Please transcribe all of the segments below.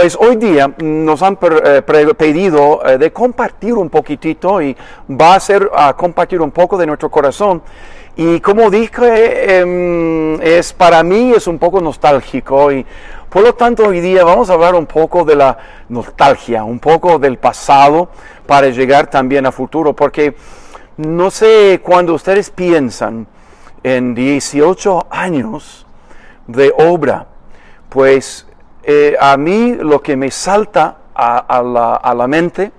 Pues hoy día nos han eh, pedido eh, de compartir un poquitito y va a ser a compartir un poco de nuestro corazón. Y como dije, em, es para mí es un poco nostálgico y por lo tanto hoy día vamos a hablar un poco de la nostalgia, un poco del pasado para llegar también a futuro, porque no sé cuando ustedes piensan en 18 años de obra, pues eh, a mí lo que me salta a, la mente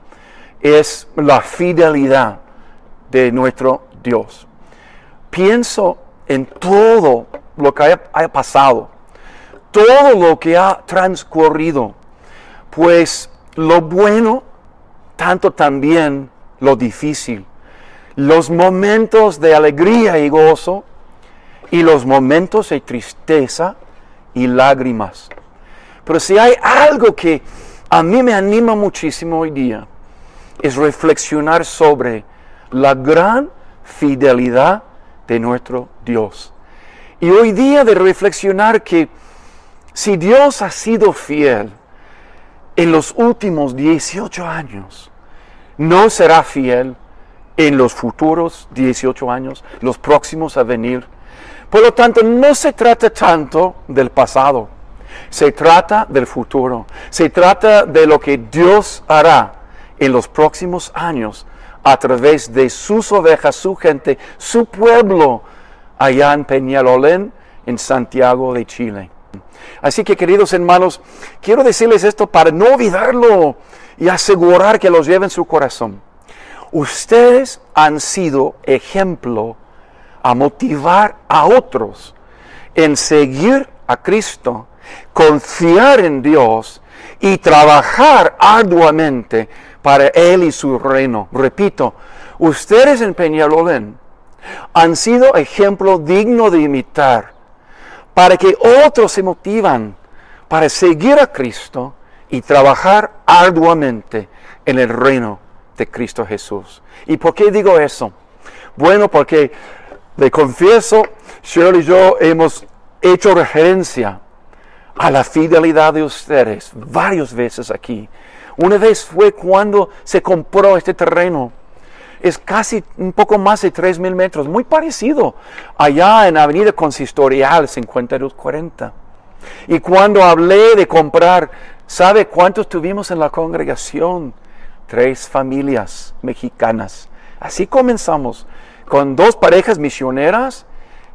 es la fidelidad de nuestro Dios. Pienso en todo lo que haya, haya pasado, todo lo que ha transcurrido, pues lo bueno, tanto también lo difícil, los momentos de alegría y gozo y los momentos de tristeza y lágrimas. Pero si hay algo que a mí me anima muchísimo hoy día, es reflexionar sobre la gran fidelidad de nuestro Dios. Y hoy día de reflexionar que si Dios ha sido fiel en los últimos 18 años, no será fiel en los futuros 18 años, los próximos a venir. Por lo tanto, no se trata tanto del pasado, se trata del futuro, se trata de lo que Dios hará en los próximos años a través de sus ovejas, su gente, su pueblo, allá en Peñalolén, en Santiago de Chile. Así que queridos hermanos, quiero decirles esto para no olvidarlo y asegurar que los lleven en su corazón. Ustedes han sido ejemplo a motivar a otros en seguir a Cristo, confiar en Dios y trabajar arduamente para Él y su reino. Repito, ustedes en Peñalolén han sido ejemplo digno de imitar para que otros se motivan para seguir a Cristo y trabajar arduamente en el reino de Cristo Jesús. ¿Y por qué digo eso? Bueno, porque le confieso, Shirley y yo hemos hecho referencia a la fidelidad de ustedes varias veces aquí. Una vez fue cuando se compró este terreno. Es casi un poco más de 3 mil metros, muy parecido allá en Avenida Consistorial 5240. Y cuando hablé de comprar, ¿sabe cuántos tuvimos en la congregación? Tres familias mexicanas. Así comenzamos, con dos parejas misioneras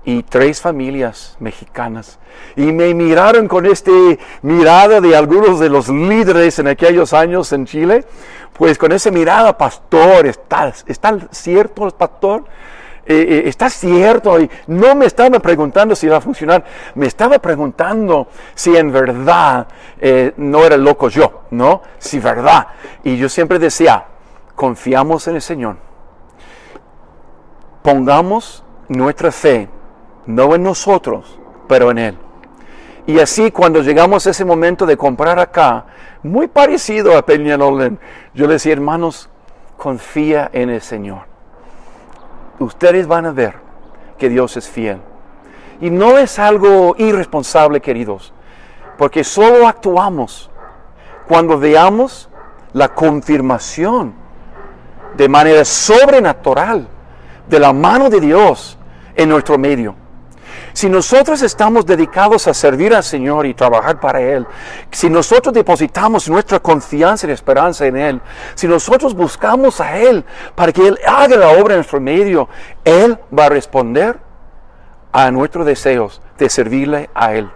y tres familias mexicanas. Y me miraron con este mirada de algunos de los líderes en aquellos años en Chile, pues con esa mirada, pastor, ¿está, está cierto, pastor? Eh, eh, ¿Está cierto? No me estaba preguntando si iba a funcionar, me estaba preguntando si en verdad eh, no era loco yo, ¿no? Si verdad. Y yo siempre decía, confiamos en el Señor. Pongamos nuestra fe no en nosotros, pero en Él. Y así cuando llegamos a ese momento de comprar acá, muy parecido a Peñalolén, yo le decía, hermanos, confía en el Señor. Ustedes van a ver que Dios es fiel. Y no es algo irresponsable, queridos, porque solo actuamos cuando veamos la confirmación de manera sobrenatural de la mano de Dios en nuestro medio. Si nosotros estamos dedicados a servir al Señor y trabajar para Él, si nosotros depositamos nuestra confianza y esperanza en Él, si nosotros buscamos a Él para que Él haga la obra en nuestro medio, Él va a responder a nuestros deseos de servirle a Él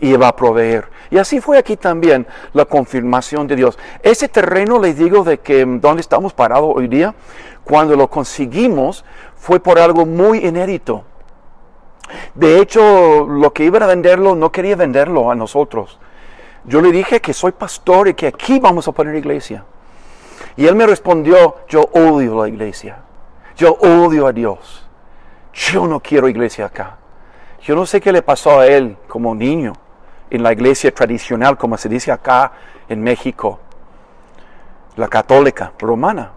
y va a proveer. Y así fue aquí también la confirmación de Dios. Ese terreno, les digo, de que donde estamos parados hoy día, cuando lo conseguimos, fue por algo muy inédito. De hecho, lo que iban a venderlo, no quería venderlo a nosotros. Yo le dije que soy pastor y que aquí vamos a poner iglesia. Y él me respondió, yo odio la iglesia. Yo odio a Dios. Yo no quiero iglesia acá. Yo no sé qué le pasó a él como niño en la iglesia tradicional, como se dice acá en México, la católica romana.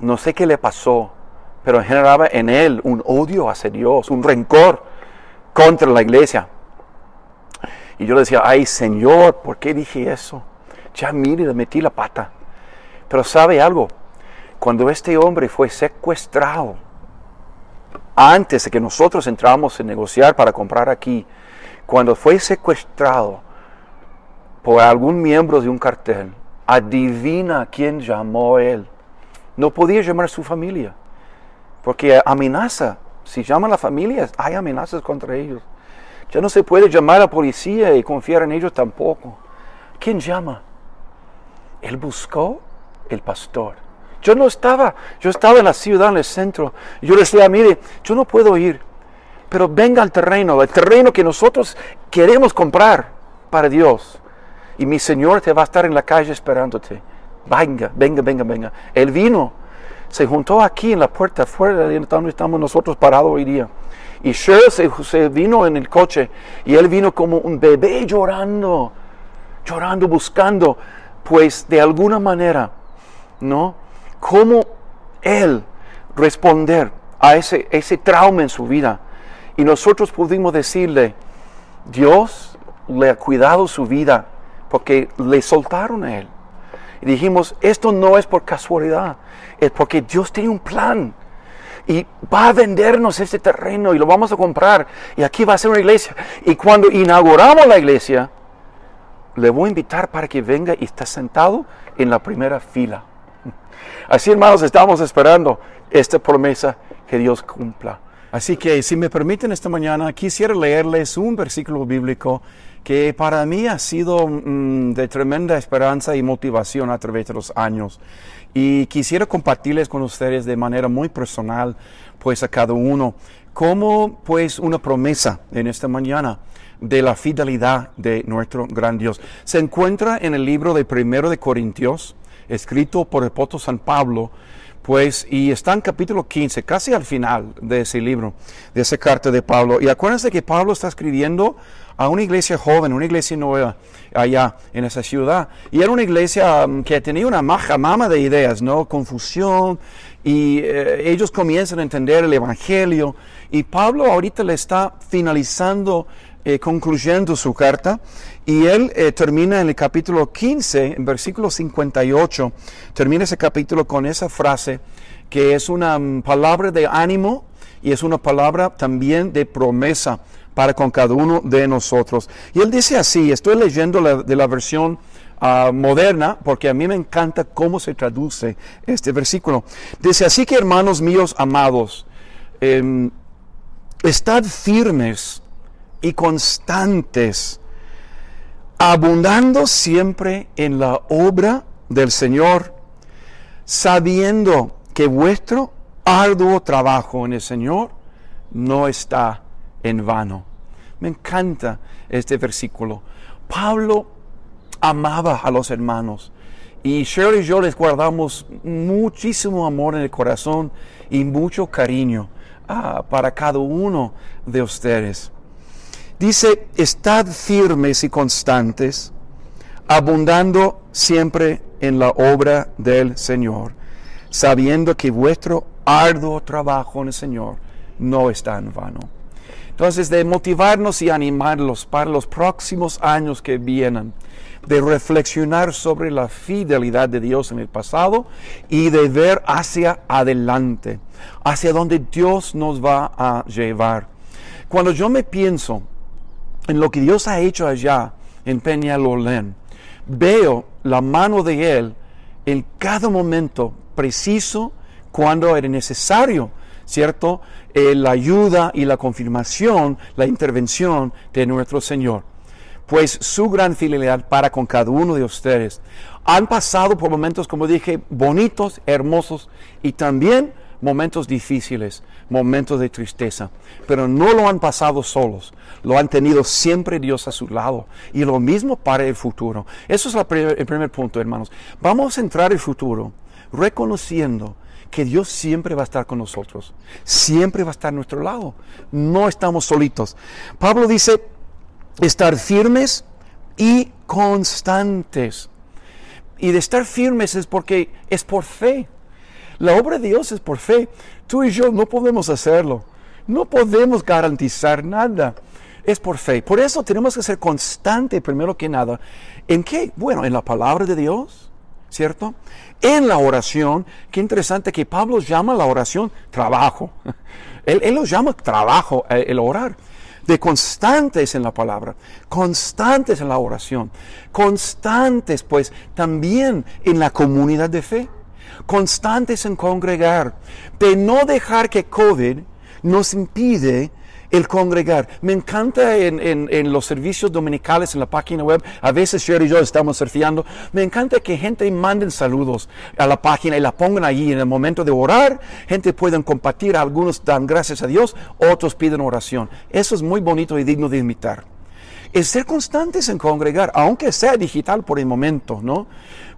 No sé qué le pasó, pero generaba en él un odio hacia Dios, un rencor contra la iglesia. Y yo le decía, ay Señor, ¿por qué dije eso? ya mire, le metí la pata. Pero sabe algo, cuando este hombre fue secuestrado, antes de que nosotros entramos a negociar para comprar aquí, cuando fue secuestrado por algún miembro de un cartel, adivina quién llamó a él. No podía llamar a su familia, porque amenaza. Si llama a la familia, hay amenazas contra ellos. Ya no se puede llamar a la policía y confiar en ellos tampoco. ¿Quién llama? Él buscó el pastor. Yo no estaba, yo estaba en la ciudad, en el centro. Yo le decía, mire, yo no puedo ir, pero venga al terreno, el terreno que nosotros queremos comprar para Dios. Y mi Señor te va a estar en la calle esperándote. Venga, venga, venga, venga. Él vino, se juntó aquí en la puerta afuera de donde estamos nosotros parados hoy día. Y Cheryl se, vino en el coche y él vino como un bebé llorando, llorando, buscando, pues de alguna manera, ¿no? ¿Cómo él responder a ese, ese trauma en su vida? Y nosotros pudimos decirle, Dios le ha cuidado su vida porque le soltaron a él. Y dijimos, esto no es por casualidad, es porque Dios tiene un plan y va a vendernos este terreno y lo vamos a comprar y aquí va a ser una iglesia. Y cuando inauguramos la iglesia, le voy a invitar para que venga y esté sentado en la primera fila. Así hermanos, estamos esperando esta promesa que Dios cumpla. Así que si me permiten esta mañana, quisiera leerles un versículo bíblico que para mí ha sido mm, de tremenda esperanza y motivación a través de los años. Y quisiera compartirles con ustedes de manera muy personal, pues a cada uno, como pues una promesa en esta mañana de la fidelidad de nuestro gran Dios. Se encuentra en el libro de Primero de Corintios, escrito por el apóstol San Pablo, pues, y está en capítulo 15, casi al final de ese libro, de esa carta de Pablo. Y acuérdense que Pablo está escribiendo a una iglesia joven, una iglesia nueva allá en esa ciudad. Y era una iglesia um, que tenía una maja mama de ideas, ¿no? Confusión. Y eh, ellos comienzan a entender el Evangelio. Y Pablo ahorita le está finalizando, eh, concluyendo su carta. Y él eh, termina en el capítulo 15, en versículo 58, termina ese capítulo con esa frase que es una um, palabra de ánimo y es una palabra también de promesa para con cada uno de nosotros. Y él dice así, estoy leyendo de la versión ah, moderna, porque a mí me encanta cómo se traduce este versículo. Dice, así que hermanos míos amados, em, estad firmes y constantes, abundando siempre en la obra del Señor, sabiendo que vuestro arduo trabajo en el Señor no está en vano. Me encanta este versículo. Pablo amaba a los hermanos y Shirley y yo les guardamos muchísimo amor en el corazón y mucho cariño ah, para cada uno de ustedes. Dice, estad firmes y constantes, abundando siempre en la obra del Señor, sabiendo que vuestro arduo trabajo en el Señor no está en vano. Entonces, de motivarnos y animarlos para los próximos años que vienen, de reflexionar sobre la fidelidad de Dios en el pasado y de ver hacia adelante, hacia donde Dios nos va a llevar. Cuando yo me pienso en lo que Dios ha hecho allá en Peñalolén, veo la mano de Él en cada momento preciso cuando era necesario ¿cierto? Eh, la ayuda y la confirmación, la intervención de nuestro Señor. Pues su gran fidelidad para con cada uno de ustedes. Han pasado por momentos, como dije, bonitos, hermosos y también momentos difíciles, momentos de tristeza, pero no lo han pasado solos, lo han tenido siempre Dios a su lado y lo mismo para el futuro. Eso es el primer punto, hermanos. Vamos a entrar el futuro reconociendo que Dios siempre va a estar con nosotros, siempre va a estar a nuestro lado, no estamos solitos. Pablo dice, estar firmes y constantes. Y de estar firmes es porque es por fe. La obra de Dios es por fe. Tú y yo no podemos hacerlo. No podemos garantizar nada. Es por fe. Por eso tenemos que ser constante, primero que nada. ¿En qué? Bueno, en la palabra de Dios, ¿cierto? En la oración. Qué interesante que Pablo llama la oración trabajo. Él, él lo llama trabajo, eh, el orar de constantes en la palabra, constantes en la oración, constantes pues también en la comunidad de fe, constantes en congregar, de no dejar que COVID nos impide el congregar. Me encanta en, los servicios dominicales en la página web, a veces Sherry y yo estamos surfeando, me encanta que gente manden saludos a la página y la pongan allí en el momento de orar, gente pueden compartir, algunos dan gracias a Dios, otros piden oración. Eso es muy bonito y digno de imitar. Es ser constantes en congregar, aunque sea digital por el momento, ¿no?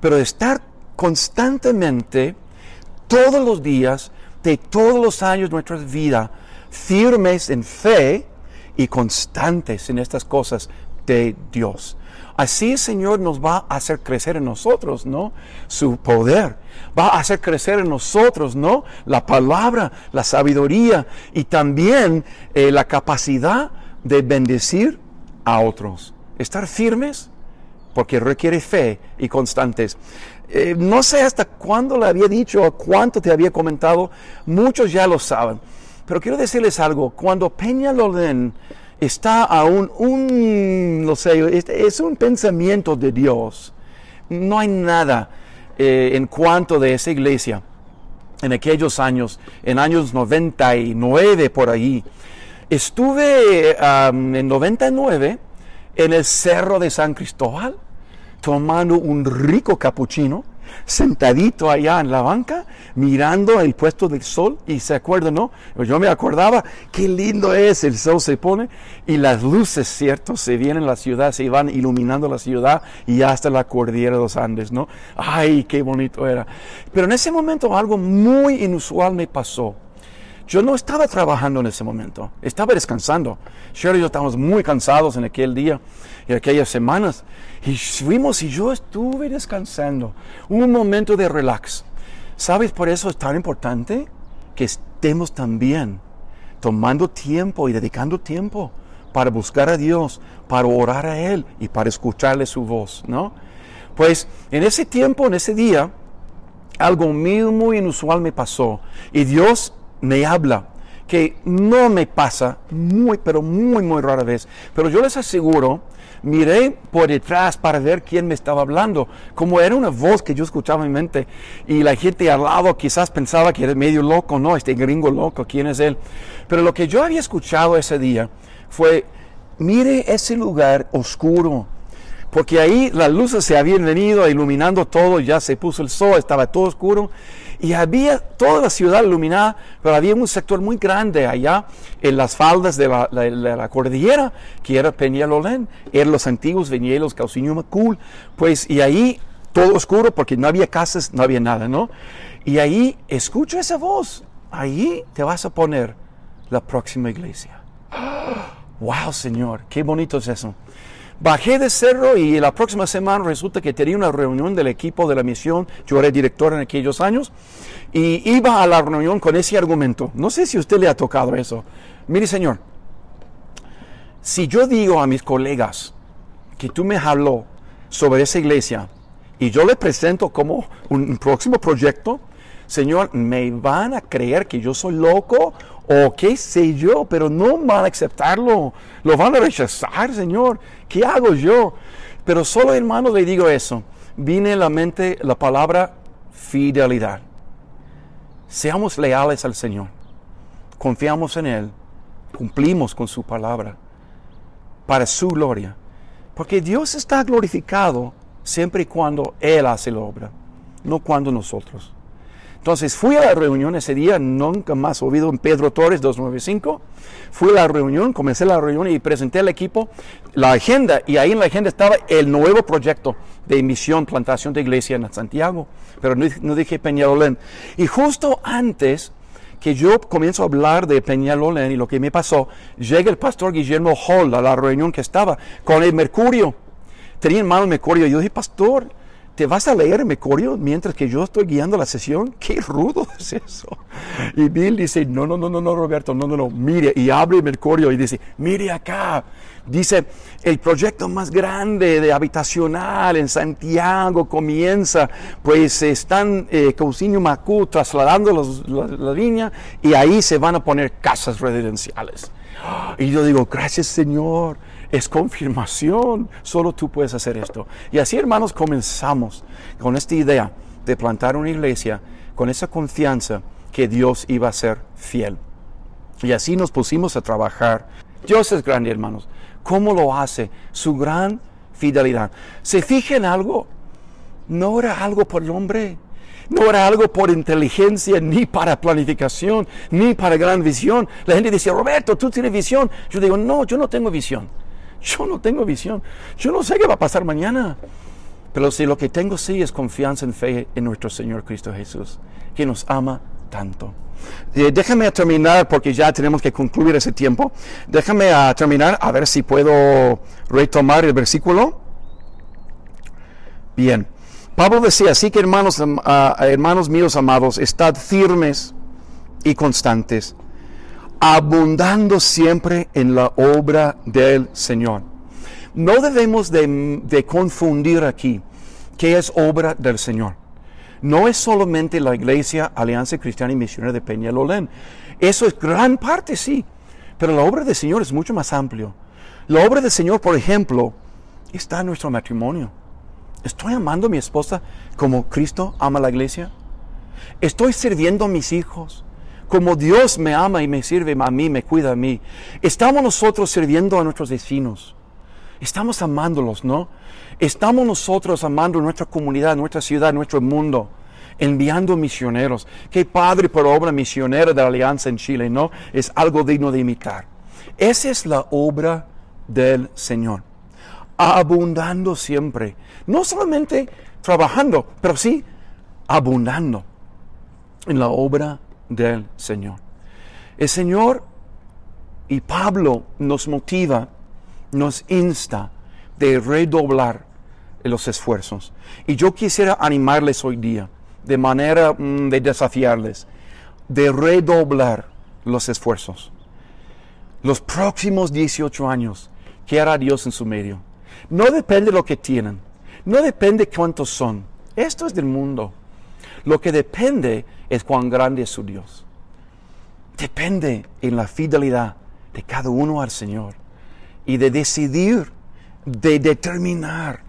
Pero estar constantemente, todos los días, de todos los años de nuestra vida, firmes en fe y constantes en estas cosas de Dios. Así el Señor nos va a hacer crecer en nosotros, ¿no? Su poder. Va a hacer crecer en nosotros, ¿no? La palabra, la sabiduría y también eh, la capacidad de bendecir a otros. Estar firmes porque requiere fe y constantes. Eh, no sé hasta cuándo le había dicho o cuánto te había comentado, muchos ya lo saben. Pero quiero decirles algo, cuando Peñalolén está aún un, no sé, es, un pensamiento de Dios, no hay nada eh, en cuanto de esa iglesia en aquellos años, en años 99 por ahí. Estuve en 99 en el Cerro de San Cristóbal tomando un rico capuchino sentadito allá en la banca, mirando el puesto del sol, y se acuerda, ¿no? Yo me acordaba, qué lindo es, el sol se pone, y las luces, ¿cierto? Se vienen a la ciudad, se van iluminando la ciudad, y hasta la cordillera de los Andes, ¿no? Ay, qué bonito era. Pero en ese momento algo muy inusual me pasó. Yo no estaba trabajando en ese momento, estaba descansando. Sherry y yo estábamos muy cansados en aquel día y aquellas semanas. Y fuimos y yo estuve descansando. Un momento de relax. ¿Sabes? Por eso es tan importante que estemos también tomando tiempo y dedicando tiempo para buscar a Dios, para orar a Él y para escucharle su voz, ¿no? Pues en ese tiempo, en ese día, algo muy, muy inusual me pasó. Y Dios me habla, que no me pasa muy, pero muy, muy rara vez. Pero yo les aseguro, miré por detrás para ver quién me estaba hablando. Como era una voz que yo escuchaba en mi mente y la gente al lado quizás pensaba que era medio loco, no, este gringo loco, ¿quién es él? Pero lo que yo había escuchado ese día fue, mire ese lugar oscuro porque ahí las luces se habían venido iluminando todo, ya se puso el sol, estaba todo oscuro y había toda la ciudad iluminada, pero había un sector muy grande allá en las faldas de la, cordillera, que era Peñalolén, eran los antiguos viñedos Macul, pues y ahí todo oscuro porque no había casas, no había nada, ¿no? Y ahí escucho esa voz, ahí te vas a poner la próxima iglesia. ¡Wow, Señor! ¡Qué bonito es eso! Bajé de cerro y la próxima semana resulta que tenía una reunión del equipo de la misión. Yo era director en aquellos años y iba a la reunión con ese argumento. No sé si usted le ha tocado eso. Mire, señor, si yo digo a mis colegas que tú me habló sobre esa iglesia y yo le presento como un próximo proyecto, Señor, me van a creer que yo soy loco o qué sé yo, pero no van a aceptarlo, lo van a rechazar, Señor. ¿Qué hago yo? Pero solo hermano le digo eso. Viene a la mente la palabra fidelidad. Seamos leales al Señor. Confiamos en Él. Cumplimos con su palabra para su gloria. Porque Dios está glorificado siempre y cuando Él hace la obra, no cuando nosotros. Entonces fui a la reunión ese día, nunca más oído en Pedro Torres 295. Fui a la reunión, comencé la reunión y presenté al equipo la agenda. Y ahí en la agenda estaba el nuevo proyecto de emisión, plantación de iglesia en Santiago. Pero no, dije Peñalolén. Y justo antes que yo comienzo a hablar de Peñalolén y lo que me pasó, llega el pastor Guillermo Hall a la reunión que estaba con el mercurio. Tenía en mano el mercurio. Y yo dije, pastor, ¿te vas a leer el coreo mientras que yo estoy guiando la sesión? ¡Qué rudo es eso! Y Bill dice, no, no, no, no, no, Roberto, no, no, no, mire, y abre Mercurio y dice, mire acá, dice, el proyecto más grande de habitacional en Santiago comienza, pues están eh, Cousinho Macú trasladando la, la línea y ahí se van a poner casas residenciales. Y yo digo, gracias Señor, es confirmación, solo tú puedes hacer esto. Y así hermanos comenzamos con esta idea de plantar una iglesia con esa confianza que Dios iba a ser fiel. Y así nos pusimos a trabajar. Dios es grande hermanos. ¿Cómo lo hace? Su gran fidelidad. ¿Se fija en algo? No era algo por el hombre. No era algo por inteligencia, ni para planificación, ni para gran visión. La gente dice, Roberto, tú tienes visión. Yo digo, no, yo no tengo visión. Yo no tengo visión. Yo no sé qué va a pasar mañana. Pero si lo que tengo sí es confianza en fe en nuestro Señor Cristo Jesús, que nos ama tanto. Eh, déjame terminar porque ya tenemos que concluir ese tiempo. Déjame a terminar a ver si puedo retomar el versículo. Bien. Pablo decía, así que hermanos, ah, hermanos míos amados, estad firmes y constantes, abundando siempre en la obra del Señor. No debemos de, confundir aquí qué es obra del Señor. No es solamente la iglesia Alianza Cristiana y Misionera de Peñalolén. Eso es gran parte, sí. Pero la obra del Señor es mucho más amplio. La obra del Señor, por ejemplo, está en nuestro matrimonio ¿Estoy amando a mi esposa como Cristo ama a la iglesia? ¿Estoy sirviendo a mis hijos como Dios me ama y me sirve a mí, me cuida a mí? ¿Estamos nosotros sirviendo a nuestros vecinos? Estamos amándolos, ¿no? Estamos nosotros amando nuestra comunidad, nuestra ciudad, nuestro mundo, enviando misioneros. Qué padre por obra misionera de la Alianza en Chile, ¿no? Es algo digno de imitar. Esa es la obra del Señor abundando siempre. No solamente trabajando, pero sí abundando en la obra del Señor. El Señor y Pablo nos motiva, nos insta de redoblar los esfuerzos. Y yo quisiera animarles hoy día, de manera mm, de desafiarles, de redoblar los esfuerzos. Los próximos 18 años, ¿qué hará Dios en su medio? No depende de lo que tienen, no depende cuántos son. Esto es del mundo. Lo que depende es cuán grande es su Dios. Depende en la fidelidad de cada uno al Señor y de decidir, de determinar.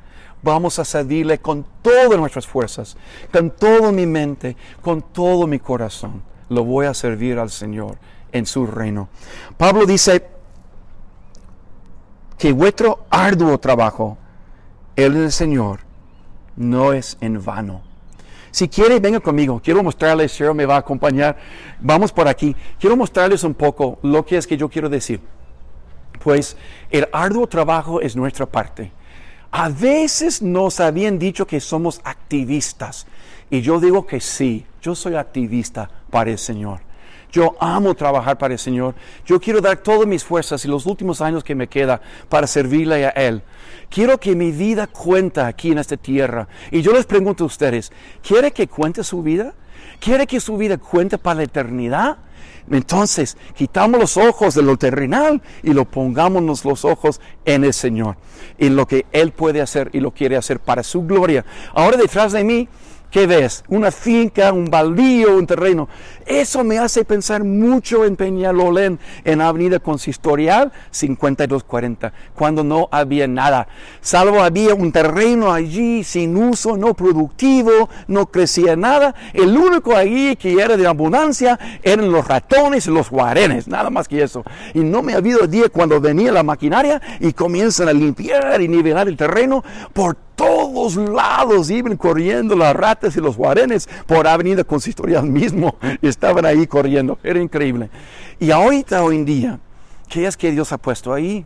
Vamos a servirle con todas nuestras fuerzas, con toda mi mente, con todo mi corazón. Lo voy a servir al Señor en su reino. Pablo dice, que vuestro arduo trabajo, el del Señor, no es en vano. Si quiere, venga conmigo. Quiero mostrarles, Cheryl me va a acompañar. Vamos por aquí. Quiero mostrarles un poco lo que es que yo quiero decir. Pues el arduo trabajo es nuestra parte. A veces nos habían dicho que somos activistas. Y yo digo que sí, yo soy activista para el Señor. Yo amo trabajar para el Señor. Yo quiero dar todas mis fuerzas y los últimos años que me queda para servirle a Él. Quiero que mi vida cuenta aquí en esta tierra. Y yo les pregunto a ustedes, ¿quiere que cuente su vida? ¿Quiere que su vida cuente para la eternidad? Entonces, quitamos los ojos de lo terrenal y lo pongamos los ojos en el Señor, en lo que Él puede hacer y lo quiere hacer para su gloria. Ahora detrás de mí ¿Qué ves? Una finca, un baldío, un terreno. Eso me hace pensar mucho en Peñalolén, en Avenida Consistorial 5240, cuando no había nada. Salvo había un terreno allí sin uso, no productivo, no crecía nada. El único allí que era de abundancia eran los ratones y los guarenes, nada más que eso. Y no me ha habido día cuando venía la maquinaria y comienzan a limpiar y nivelar el terreno por todos lados iban corriendo las ratas y los guarenes por Avenida Consistorial mismo. Estaban ahí corriendo. Era increíble. Y ahorita, hoy en día, ¿qué es que Dios ha puesto ahí?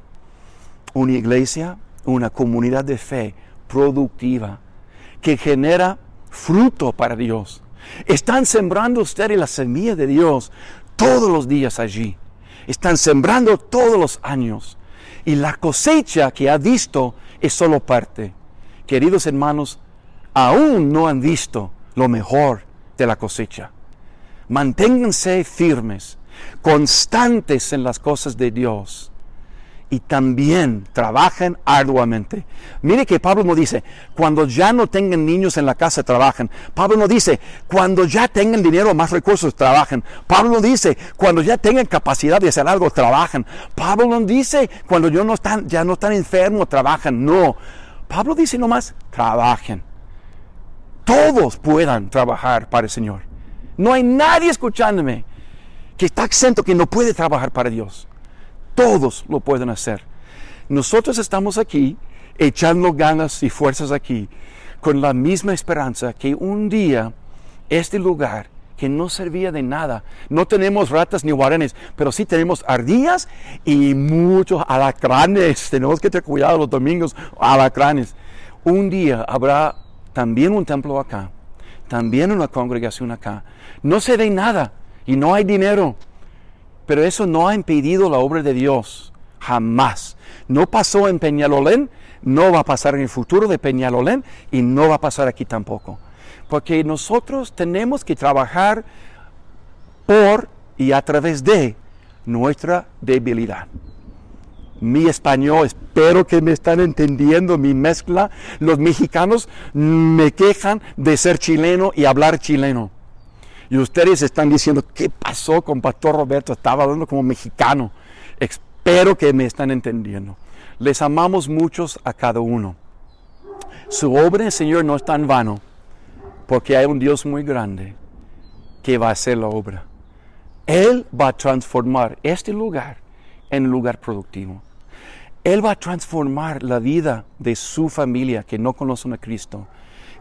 Una iglesia, una comunidad de fe productiva que genera fruto para Dios. Están sembrando ustedes la semilla de Dios todos los días allí. Están sembrando todos los años. Y la cosecha que ha visto es solo parte. Queridos hermanos, aún no han visto lo mejor de la cosecha. Manténganse firmes, constantes en las cosas de Dios y también trabajen arduamente. Mire que Pablo no dice, cuando ya no tengan niños en la casa, trabajen. Pablo no dice, cuando ya tengan dinero o más recursos, trabajen. Pablo no dice, cuando ya tengan capacidad de hacer algo, trabajen. Pablo no dice, cuando ya no están, ya no están enfermos, trabajen. No. Pablo dice nomás, trabajen. Todos puedan trabajar para el Señor. No hay nadie escuchándome que está exento, que no puede trabajar para Dios. Todos lo pueden hacer. Nosotros estamos aquí echando ganas y fuerzas aquí con la misma esperanza que un día este lugar que no servía de nada. No tenemos ratas ni guarenes, pero sí tenemos ardillas y muchos alacranes. Tenemos que tener cuidado los domingos, alacranes. Un día habrá también un templo acá, también una congregación acá. No se ve nada y no hay dinero, pero eso no ha impedido la obra de Dios, jamás. No pasó en Peñalolén, no va a pasar en el futuro de Peñalolén y no va a pasar aquí tampoco. Porque nosotros tenemos que trabajar por y a través de nuestra debilidad. Mi español, espero que me están entendiendo mi mezcla. Los mexicanos me quejan de ser chileno y hablar chileno. Y ustedes están diciendo, ¿qué pasó con Pastor Roberto? Estaba hablando como mexicano. Espero que me están entendiendo. Les amamos muchos a cada uno. Su obra Señor no está en vano, porque hay un Dios muy grande que va a hacer la obra. Él va a transformar este lugar en un lugar productivo. Él va a transformar la vida de su familia que no conocen a Cristo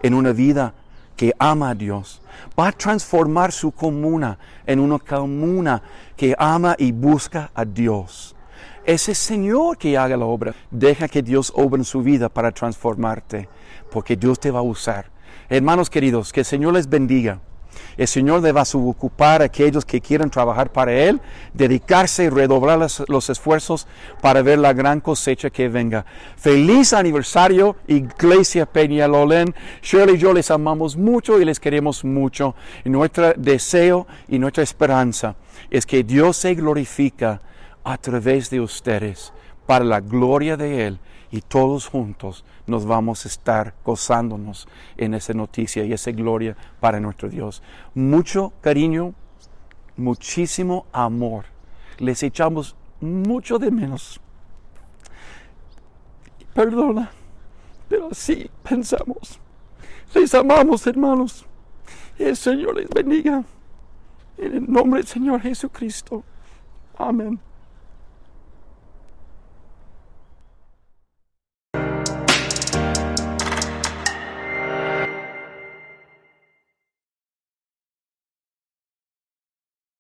en una vida que ama a Dios. Va a transformar su comuna en una comuna que ama y busca a Dios. Ese Señor que haga la obra. Deja que Dios obra en su vida para transformarte, porque Dios te va a usar. Hermanos queridos, que el Señor les bendiga. El Señor le ocupar a aquellos que quieran trabajar para Él, dedicarse y redoblar los, esfuerzos para ver la gran cosecha que venga. Feliz aniversario, Iglesia Peñalolén. Shirley y yo les amamos mucho y les queremos mucho. Nuestro deseo y nuestra esperanza es que Dios se glorifica a través de ustedes para la gloria de Él y todos juntos nos vamos a estar gozándonos en esa noticia y esa gloria para nuestro Dios. Mucho cariño, muchísimo amor. Les echamos mucho de menos. Perdona, pero sí pensamos. Les amamos, hermanos. El Señor les bendiga. En el nombre del Señor Jesucristo. Amén.